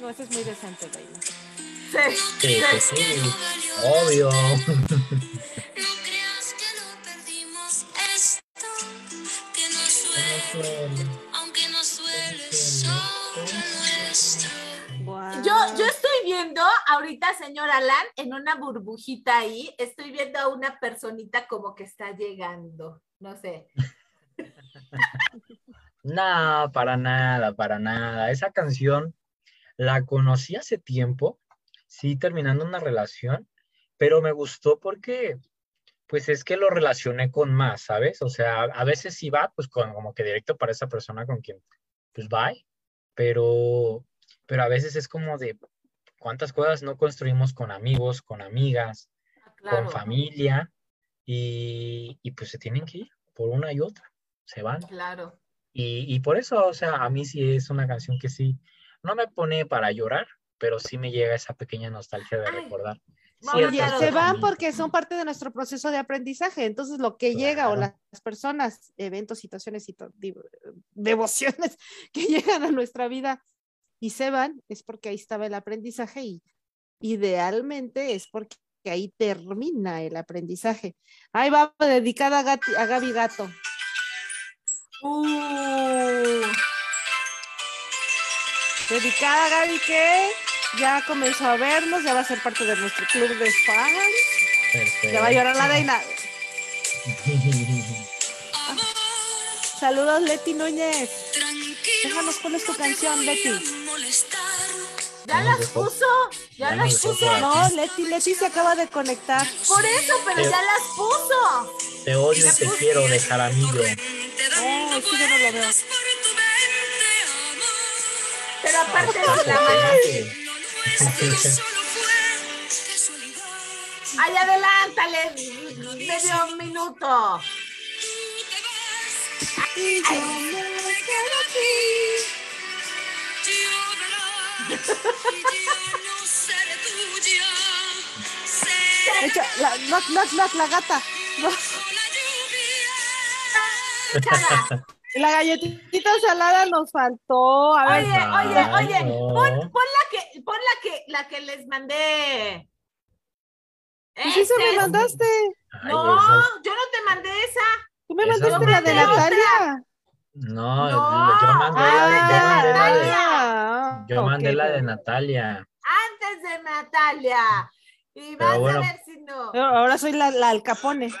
No, esa es muy decente, Deina. Sí. Sí, sí, obvio. aunque no suele. Yo, yo estoy viendo ahorita, señor Alan, en una burbujita ahí, estoy viendo a una personita como que está llegando. No sé. No, para nada, para nada. Esa canción la conocí hace tiempo, sí, terminando una relación, pero me gustó porque, pues es que lo relacioné con más, ¿sabes? O sea, a veces sí va, pues con, como que directo para esa persona con quien, pues va, pero, pero a veces es como de cuántas cosas no construimos con amigos, con amigas, Ah, Claro. con familia, y, y pues se tienen que ir por una y otra, se van. Claro. Y, y por eso, o sea, a mí sí es una canción que sí, no me pone para llorar, pero sí me llega esa pequeña nostalgia de Ay, recordar. Oye, se van porque son parte de nuestro proceso de aprendizaje. Entonces, lo que llega o las personas, eventos, situaciones y devociones que llegan a nuestra vida y se van, es porque ahí estaba el aprendizaje y idealmente es porque ahí termina el aprendizaje. Ahí va dedicada a, Gati- a Gaby Gato. Uh, Dedicada a Gaby que ya comenzó a vernos, ya va a ser parte de nuestro club de fans. Ya va a llorar la reina. Saludos, Leti Núñez. Déjanos cuál es tu canción, Leti. ¿Ya las puso? ¿Ya Ya las puso? No, Leti, Leti se acaba de conectar. Por eso, pero ya las puso. Te odio y te quiero de Jaramillo. Oh, es que yo no lo veo. Pero aparte se la Porque sí. Ay, adelántale medio minuto. Echa, la, knock, knock, knock, la gata. La galletita salada nos faltó. A ver, Oye, oye, Ay, oye, no. pon, pon la que, les mandé. pues sí se Esta me mandaste. Ay, No, esa- yo no te mandé esa. Tú me Esa mandaste no la de. Natalia. No, No. yo mandé la de, yo mandé la de, Ah, yo mandé la de. Natalia. Antes de Natalia. Y Pero vas bueno. a ver si no. Ahora soy la, la alcapone.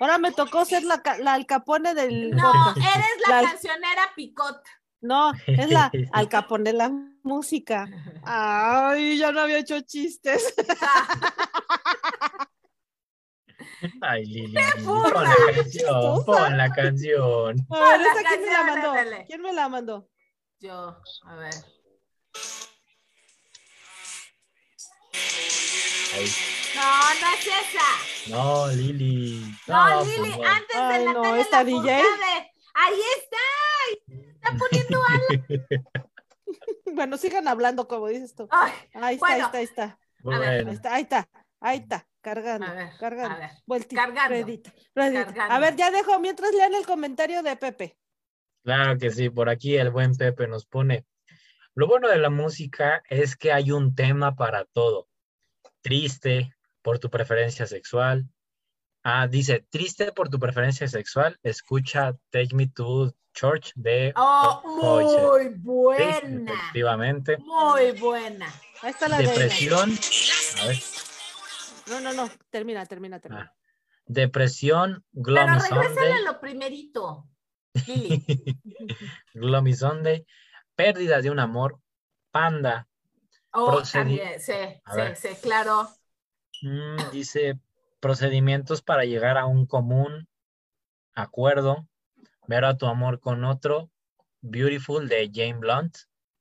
Ahora me tocó ser la, ca- la alcapone del No, eres la La- cancionera Picot. No, es la alcapone de la música. Ay, ya no había hecho chistes. Ay, Lili, pon la canción, pon la canción. A ver, la ¿esa quién me la mandó? ¿Quién me la mandó? Yo, a ver. Ay, No, no es esa. no, Lili. No, pues Lili, no. antes de Ay, no, Natalia esta DJ. Lafourcade. Ahí está. Está poniendo algo. Bueno, sigan hablando como dices tú. Ay, Ahí está, Bueno. ahí está, ahí está. Ahí está, ahí está, ahí está, cargando, A ver, cargando, a ver, vueltita, cargando, cargando. A ver, ya dejo, mientras lean el comentario de Pepe. claro que sí, por aquí el buen Pepe nos pone. Lo bueno de la música es que hay un tema para todo. Triste por tu preferencia sexual. Ah, dice, triste por tu preferencia sexual, escucha Take Me to Church de Oh, muy Sí, buena. efectivamente. Muy buena. Ahí está la de Depresión. A ver. No, no, no, termina, termina, termina. Ah. Depresión, Pero Gloomy regrésale Sunday. a lo primerito. Gloomy Sunday. Pérdida de un amor. Panda. Oh, Procedi- también, sí, sí, sí, claro. Mm, dice procedimientos para llegar a un común acuerdo. Ver a tu amor con otro. Beautiful de Jane Blunt.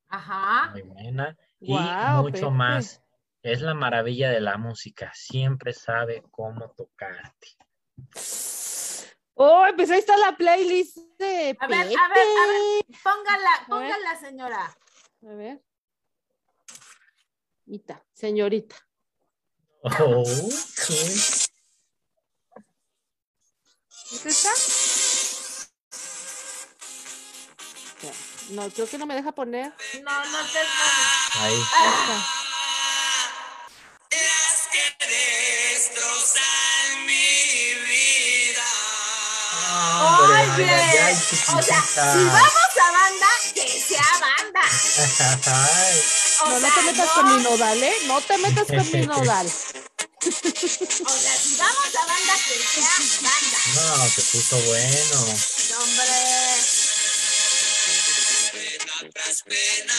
Ajá. Muy buena. Y mucho Pepe. más. Es la maravilla de la música. Siempre sabe cómo tocarte. Oh, pues ahí está la playlist de A ver, a ver, Pepe. a ver. Póngala, ver. póngala, señora. A ver. Ita, señorita. Oh, sí. ¿Es esta? No, creo que no me deja poner. No, no te. Ahí. Ahí está. Las que destrozan mi vida. Hombre, ay, Oye, o sea, si vamos a banda, que sea banda. O No, no te metas con mi nodal, ¿eh? No te metas con mi nodal. O sea, si vamos a banda, que sea banda. no, se puso bueno. No, Hombre. Pena tras pena.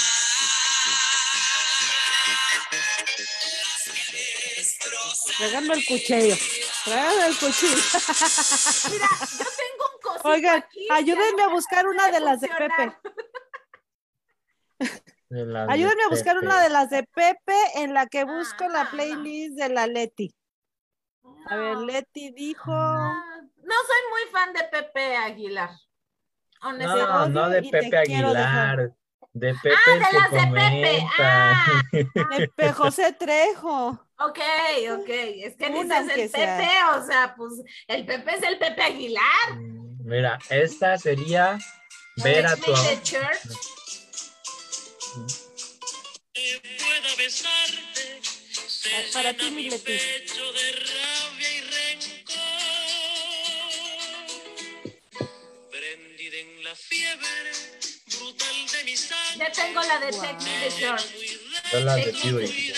Tráigame el cuchillo. Tráigame el cuchillo. Mira, yo tengo un cosito Oigan, aquí ayúdenme a buscar una de las de funcionar. Pepe. De de Ayúdenme a buscar Pepe. una de las de Pepe en la que busco Ah, la no. playlist de la Leti. A ver, No. Leti dijo. Ah, No soy muy fan de Pepe Aguilar. No, no de Pepe Aguilar. De Pepe Ah, de que las de Pepe. Ah, Pepe José Trejo. ok, ok. Es que Una dices aunque el sea. Pepe, o sea, pues el Pepe es el Pepe Aguilar. Mira, esta sería ver a tu Que pueda besarte. Ah, para ti, mi mi Leti. pecho de rabia y rencor. Prendida en la fiebre brutal de mi sangre. Ya tengo la de las de Fury.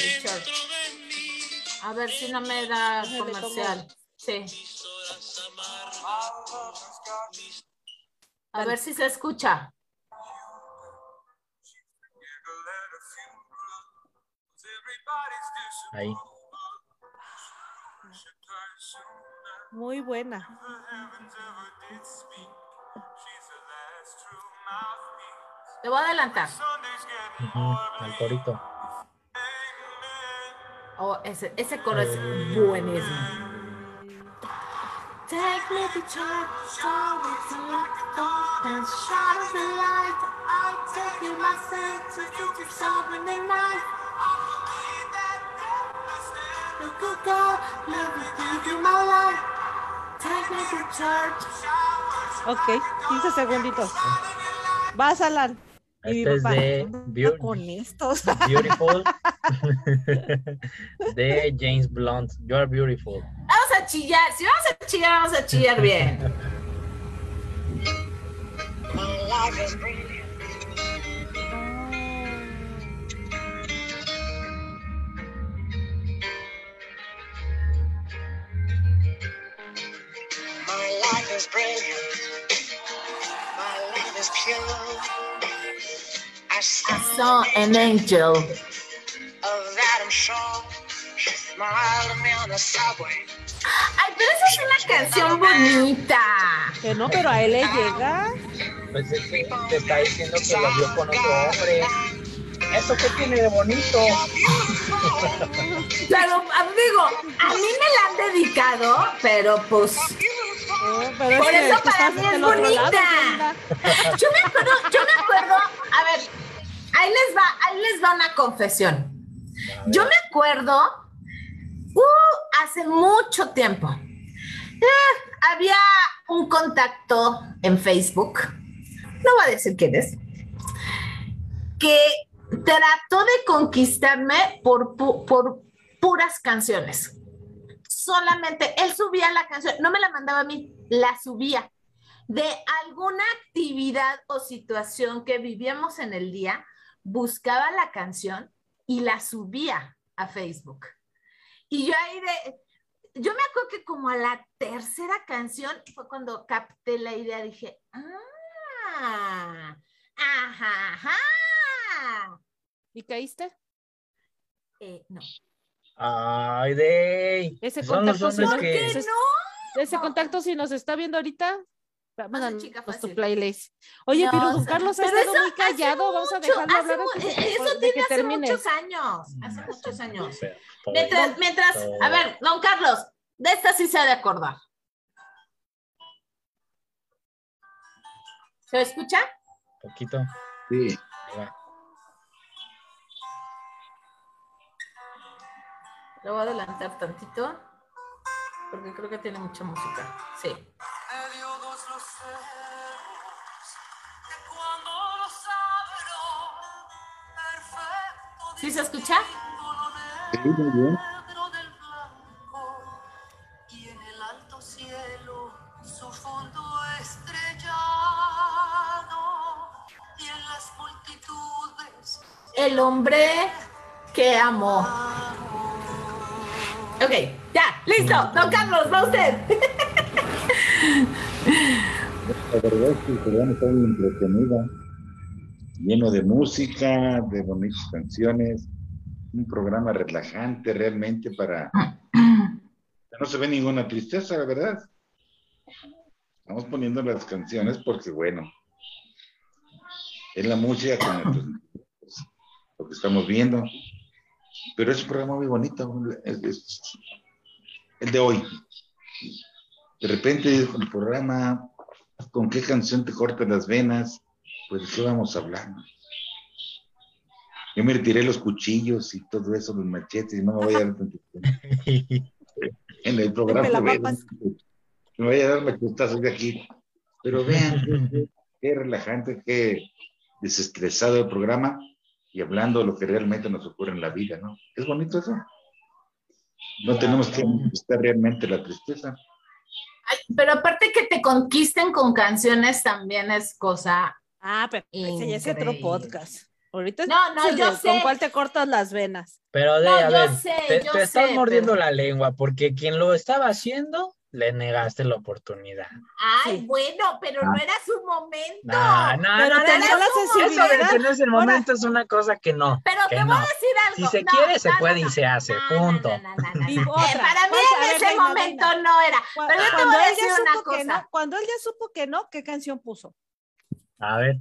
A ver si no me da comercial. Sí. A ver si se escucha. Ahí. Muy buena. Te voy a adelantar. Ujú, al corito. Oh, ese, ese coro es buenísimo. Take me to church, all it's a lot and shadow the light. I take you my senses to the sovereign night. The good God, let me give you my life. Take me to church. Ok, 15 segunditos. Vas, Alan. Y Este es de ¿qué con estos. Beautiful. de James Blunt. You are beautiful. Oh, Vamos a chillar. Si vamos a chillar, vamos a chillar bien. is brilliant. My life is brilliant. My life is pure. I I saw saw an angel. of that I'm sure. She smiled at me on the subway. Ay, pero esa es una canción bonita. Que no, pero a él le llega. Pues es que te está diciendo que lo vio con otro hombre. ¿Eso qué tiene de bonito? Pero, amigo, a mí me la han dedicado, pero pues No, pero Por es eso para mí es lado, bonita. Yo me acuerdo, yo me acuerdo, a ver, ahí les va, ahí les va una confesión. Yo me acuerdo, hace mucho tiempo, eh, había un contacto en Facebook, no voy a decir quién es, que trató de conquistarme por, por puras canciones. Solamente él subía la canción, no me la mandaba a mí, la subía de alguna actividad o situación que vivíamos en el día, buscaba la canción y la subía a Facebook. Y yo ahí de, yo me acuerdo que como a la tercera canción fue cuando capté la idea, dije, ah, ajá, ajá. ¿Y caíste? Eh, no. Ay, de. Ese Son contacto hombres nos- que. ese- Ese contacto, si nos está viendo ahorita, chica tu fácil. playlist. Oye, No, pero don Carlos ha estado eso muy callado. Vamos a dejarlo hace hablar de- Eso de tiene que hace termines. muchos años, hace muchos años. Mientras, mientras, a ver, don Carlos, de esta sí se ha de acordar. ¿Se escucha? Poquito. Sí. Lo voy a adelantar tantito, porque creo que tiene mucha música. Sí. ¿Sí se escucha? Sí, muy bien. Y en el alto cielo su fondo estrellado y en las multitudes El hombre que amó. Ok, ya, listo. Don Carlos, va usted. La verdad es que el programa está muy entretenido, lleno de música, de bonitas canciones, un programa relajante realmente para... No se ve ninguna tristeza, la verdad. Estamos poniendo las canciones porque, bueno, es la música con nuestros- lo que estamos viendo. Pero es un programa muy bonito, es- el de hoy. De repente el programa ¿Con qué canción te cortas las venas? Pues de qué vamos a hablar. Yo me retiré los cuchillos y todo eso, los machetes, y no me voy a dar tanto tiempo. En el programa vean, me voy a dar machetazos de aquí. Pero vean, qué, qué relajante, qué desestresado el programa y hablando de lo que realmente nos ocurre en la vida, ¿no? Es bonito eso. No tenemos que estar realmente la tristeza. Pero aparte que te conquisten con canciones también es cosa. Ah, pero ese ya es otro podcast. Ahorita No, no, yo de sé. ¿Con cuál te cortas las venas? Pero de, No, a yo ver, sé, te, yo te estás sé, mordiendo pero- la lengua porque quien lo estaba haciendo le negaste la oportunidad. Ay, Sí. bueno, pero no era su momento. No, no, Pero no, tenía no, la Eso de sensibilidad. que no es el Ahora- momento es una cosa que no. Pero que te voy no. a decir algo. Si se No, quiere, se puede no, y se hace. Punto. Eh, para mí en ese momento no era. Pero yo te Cuando voy a él decir ya una supo que cosa. no, cuando él ya supo que no, ¿qué canción puso? A ver,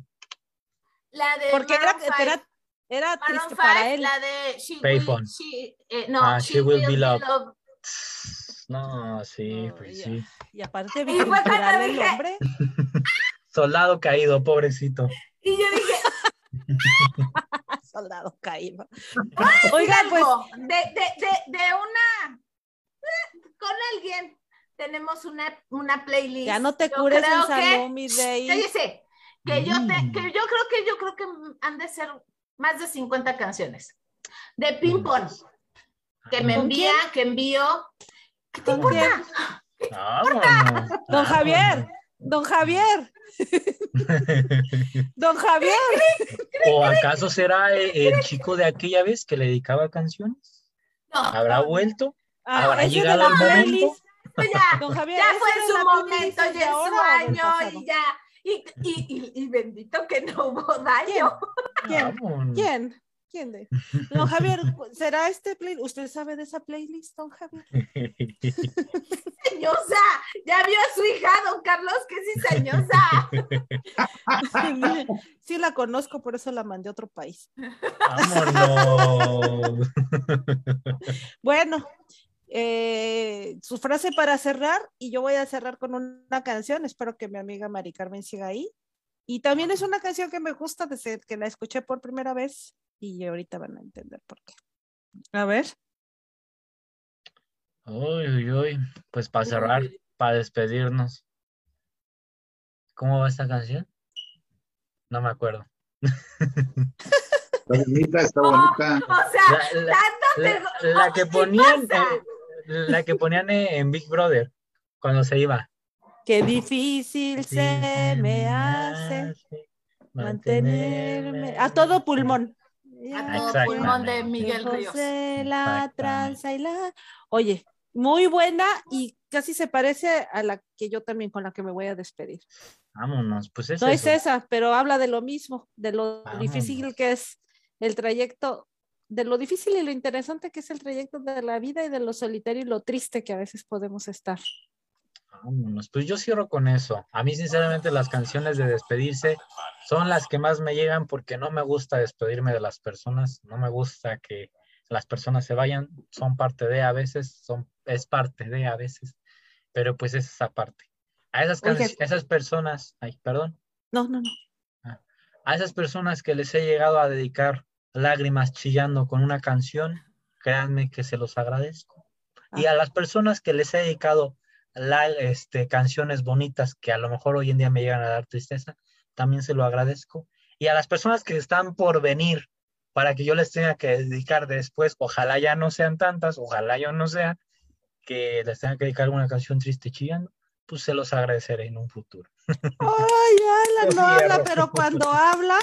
La de Porque era, era, era triste para él. La de She Payphone. Will, she, eh, no, Ah, she, She Will Be Loved. No, no, sí, pues ya. sí. Y aparte fue bicultural cuando el dije- hombre. Soldado caído, pobrecito. Y yo dije, Soldado caído. Oiga, Oigan, pues, de, de, de, de una, con alguien tenemos una, una playlist. ya no te Yo cures en que- salud, mi rey. Cállese, que yo te, Mm. que yo creo que yo creo que han de ser más de 50 canciones. De ping pong, que me ¿Con envía, que envío. ¿Qué te importa? Vámonos. Don Javier. Don Javier. Don Javier. ¿O acaso será el, el chico de aquella vez que le dedicaba canciones? No, ¿Habrá vuelto? Ah, ¿Habrá llegado la el momento? playlist. ya, Don Javier, ya ¿ese fue su momento, playlist ya de es su ahora o del año pasado? y ya. Y, y, y, y bendito que no hubo daño. ¿Quién? ¿Quién? ¿Quién de? Don Javier, ¿será este playlist? ¿Usted sabe de esa playlist, don Javier? Señosa, ya vio a su hija, don Carlos, que sí, señosa. Sí la conozco, por eso la mandé a otro país. Vámonos. Bueno, eh, su frase para cerrar, y yo voy a cerrar con una canción, espero que mi amiga Mari Carmen siga ahí. Y también es una canción que me gusta desde que la escuché por primera vez, y ahorita van a entender por qué. A ver, Uy, uy, uy. Pues para cerrar, para despedirnos. ¿Cómo va esta canción? No me acuerdo. Está bonita, está bonita. O sea, La, la- tanto te- la- la que ¿qué ponían, eh, la que ponían en Big Brother cuando se iba. qué difícil Sí, se me hace mantenerme a todo pulmón. A todo pulmón de Miguel Ríos. la tranza y la. Oye, muy buena y casi se parece a la que yo también con la que me voy a despedir. Vámonos, pues es No es eso. esa, pero habla de lo mismo, de lo difícil que es el trayecto, de lo difícil y lo interesante que es el trayecto de la vida y de lo solitario y lo triste que a veces podemos estar. Vámonos. Pues yo cierro con eso. A mí, sinceramente, las canciones de despedirse son las que más me llegan porque no me gusta despedirme de las personas. No me gusta que las personas se vayan. Son parte de a veces, son, es parte de a veces. Pero pues es esa parte. A esas, esas personas, ay, perdón, No, no, no. a esas personas que les he llegado a dedicar lágrimas chillando con una canción, créanme que se los agradezco. Y Ah. a las personas que les he dedicado la- este, canciones bonitas que a lo mejor hoy en día me llegan a dar tristeza, también se lo agradezco. Y a las personas que están por venir para que yo les tenga que dedicar después, ojalá ya no sean tantas, ojalá yo no sea, que les tenga que dedicar una canción triste chillando, pues se los agradeceré en un futuro. Ay, Alan, no habla, pero cuando habla,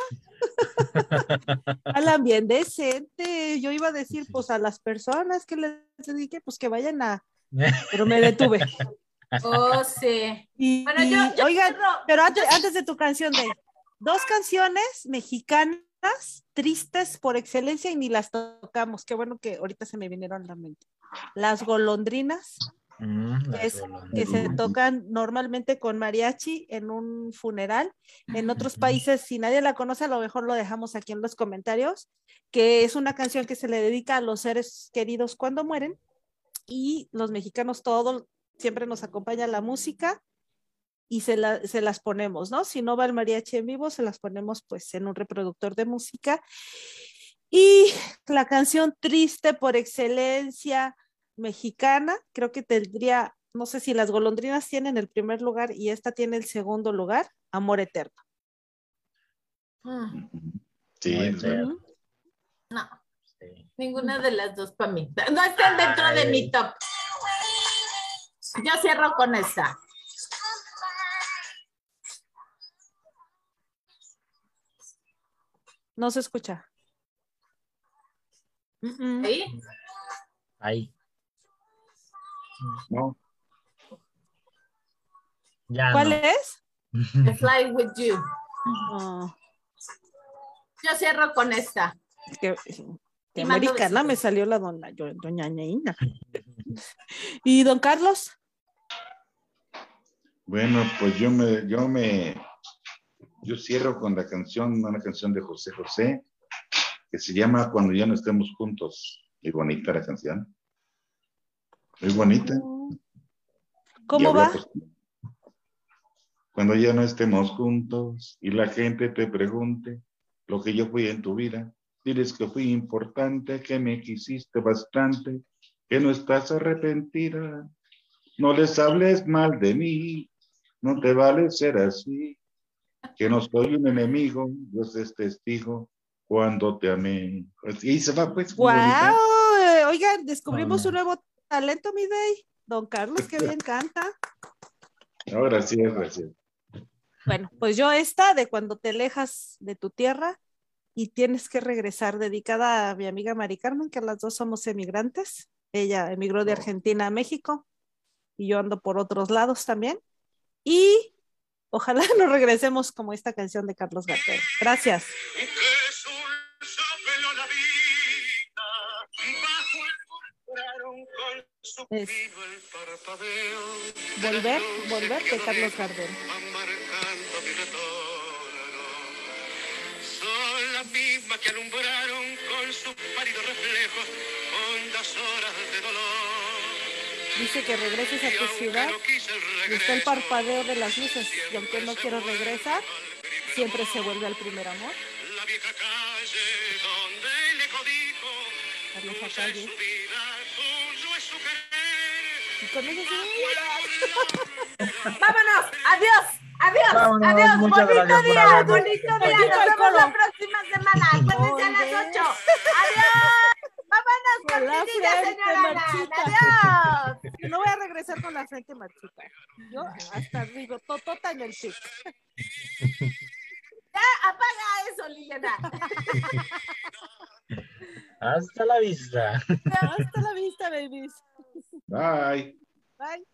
hablan bien decente. Yo iba a decir, pues a las personas que les dedique, pues que vayan a, pero me detuve. Oh, sí. Y, Bueno, yo, y, yo oigan, cierro- pero antes, antes de tu canción, de dos canciones mexicanas tristes por excelencia y ni las tocamos. Qué bueno que ahorita se me vinieron a la mente. Las golondrinas, Mm, las Es- que se tocan normalmente con mariachi en un funeral. En otros países, si nadie la conoce, a lo mejor lo dejamos aquí en los comentarios, que es una canción que se le dedica a los seres queridos cuando mueren. Y los mexicanos todos siempre nos acompaña la música y se, la- se las ponemos, ¿no? Si no va el mariachi en vivo, se las ponemos pues en un reproductor de música. Y la canción triste por excelencia mexicana, creo que tendría, no sé si las golondrinas tienen el primer lugar y esta tiene el segundo lugar, Amor Eterno. Mm, Sí. No, Sí. ninguna de las dos para mí. No están dentro de mi top. Yo cierro con esta. No se escucha. ¿Sí? Ahí. No, Ya ¿Cuál no. es? Fly with you. Oh, Yo cierro con esta. que, que mando americana me salió la dona, yo- doña Ñaína. ¿Y don Carlos? Bueno, pues yo me, yo me, yo cierro con la canción, una canción de José José, que se llama Cuando ya no estemos juntos. Y bonita la canción. Muy bonita. ¿Cómo va? pues, cuando ya no estemos juntos y la gente te pregunte lo que yo fui en tu vida, diles que fui importante, que me quisiste bastante, que no estás arrepentida. No les hables mal de mí, no te vale ser así, que no soy un enemigo, Dios es testigo cuando te amé. Y se va pues. ¡Wow! Oigan, descubrimos Ah. un nuevo talento, mi Day. Don Carlos, que bien canta. No, gracias, gracias. Bueno, pues yo esta de cuando te alejas de tu tierra y tienes que regresar, dedicada a mi amiga Mari Carmen, que las dos somos emigrantes. Ella emigró de Oh. Argentina a México y yo ando por otros lados también. Y ojalá nos regresemos como esta canción de Carlos Gardel. Gracias. es. Volver, volver de Carlos Gardel. Son las mismas que alumbraron con sus pálidos reflejos hondas horas de dolor. Dice que regreses a tu ciudad y está el parpadeo de las luces. Y aunque no quiero regresar, siempre se vuelve al primer amor. La vieja calle donde el eco dijo, La vieja calle. Y con eso sí, Vámonos, adiós, adiós, Vámonos, adiós, muchas bonito gracias por día, bonito día, nos vemos la próxima semana, acuérdense a las Muy 8, adiós, vámonos, Con la frente señora marchita. adiós. Yo no voy a regresar con la frente marchita. Yo hasta arriba, totota en el pic. Ya, apaga eso, Liliana. Hasta la vista. Hasta la vista, babies. Bye. Bye.